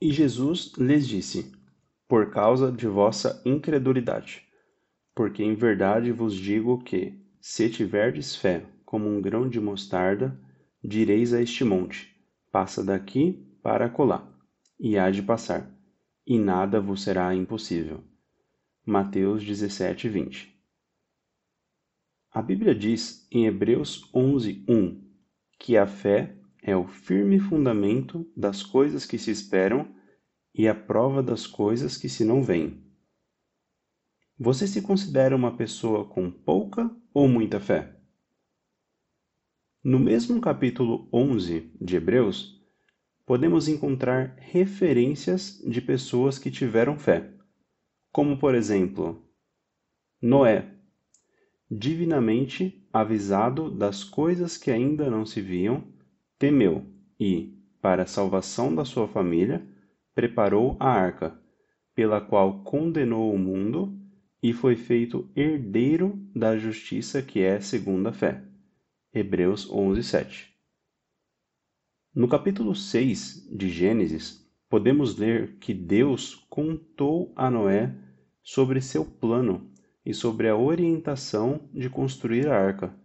E Jesus lhes disse: Por causa de vossa incredulidade. Porque em verdade vos digo que, se tiverdes fé como um grão de mostarda, direis a este monte: Passa daqui para acolá, e há de passar, e nada vos será impossível. Mateus 17, 20 A Bíblia diz em Hebreus 11, 1 que a fé é o firme fundamento das coisas que se esperam e a prova das coisas que se não veem. Você se considera uma pessoa com pouca ou muita fé? No mesmo capítulo 11 de Hebreus, podemos encontrar referências de pessoas que tiveram fé, como por exemplo, Noé, divinamente avisado das coisas que ainda não se viam, temeu e, para a salvação da sua família, preparou a arca, pela qual condenou o mundo e foi feito herdeiro da justiça que é segundo a fé. Hebreus 11, 7. No capítulo 6 de Gênesis, podemos ler que Deus contou a Noé sobre seu plano e sobre a orientação de construir a arca.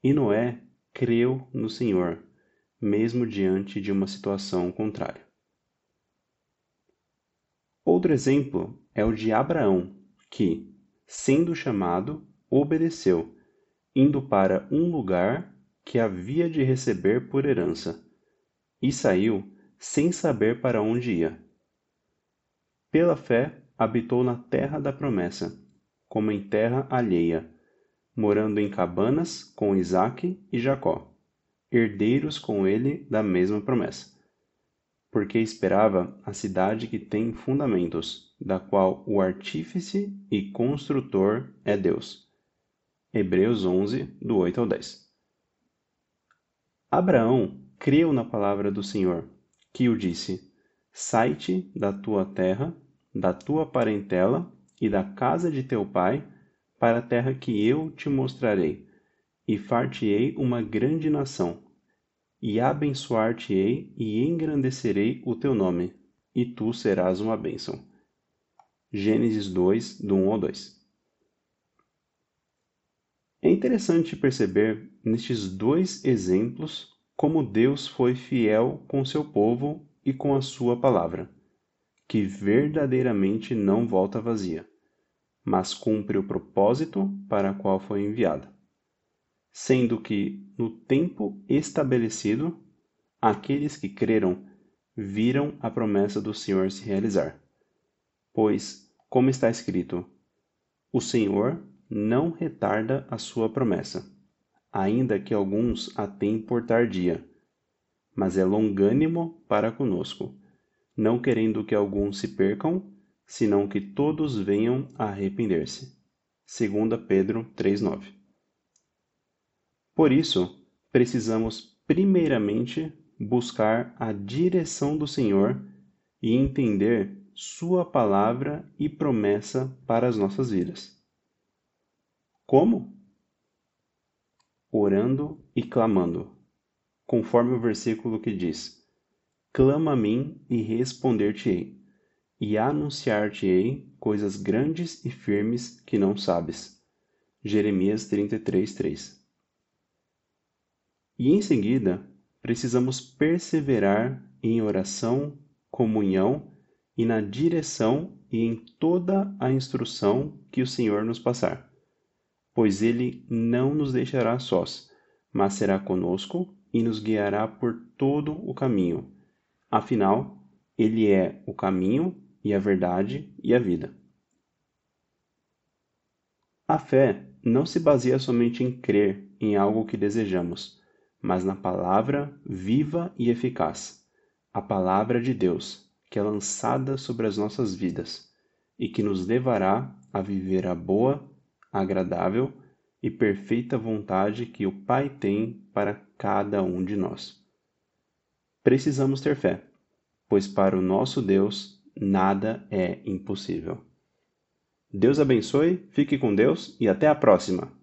E Noé creu no Senhor, mesmo diante de uma situação contrária. Outro exemplo é o de Abraão, que, sendo chamado, obedeceu, indo para um lugar que havia de receber por herança e saiu sem saber para onde ia. Pela fé, habitou na terra da promessa, como em terra alheia, morando em cabanas com Isaque e Jacó, herdeiros com ele da mesma promessa. Porque esperava a cidade que tem fundamentos, da qual o artífice e construtor é Deus. Hebreus 11, do 8 ao 10. Abraão creu na palavra do Senhor, que o disse: Sai-te da tua terra, da tua parentela e da casa de teu pai, para a terra que eu te mostrarei, e far-te-ei uma grande nação, e abençoar-te-ei e engrandecerei o teu nome, e tu serás uma bênção. Gênesis 2, do 1 ao 2. É interessante perceber nestes dois exemplos como Deus foi fiel com seu povo e com a sua palavra, que verdadeiramente não volta vazia, mas cumpre o propósito para qual foi enviada. Sendo que, no tempo estabelecido, aqueles que creram viram a promessa do Senhor se realizar. Pois, como está escrito, o Senhor não retarda a sua promessa ainda que alguns a têm por tardia. Mas é longânimo para conosco, não querendo que alguns se percam, senão que todos venham a arrepender-se. 2 Pedro 3,9 Por isso, precisamos primeiramente buscar a direção do Senhor e entender Sua palavra e promessa para as nossas vidas. Como? orando e clamando, conforme o versículo que diz: Clama a mim e responder-te-ei, e anunciar-te-ei coisas grandes e firmes que não sabes. Jeremias 33, 3. E em seguida, precisamos perseverar em oração, comunhão e na direção e em toda a instrução que o Senhor nos passar pois ele não nos deixará sós, mas será conosco e nos guiará por todo o caminho. Afinal, ele é o caminho e a verdade e a vida. A fé não se baseia somente em crer em algo que desejamos, mas na palavra viva e eficaz, a palavra de Deus, que é lançada sobre as nossas vidas e que nos levará a viver a boa, agradável e perfeita vontade que o Pai tem para cada um de nós. Precisamos ter fé, pois para o nosso Deus nada é impossível. Deus abençoe, fique com Deus e até a próxima!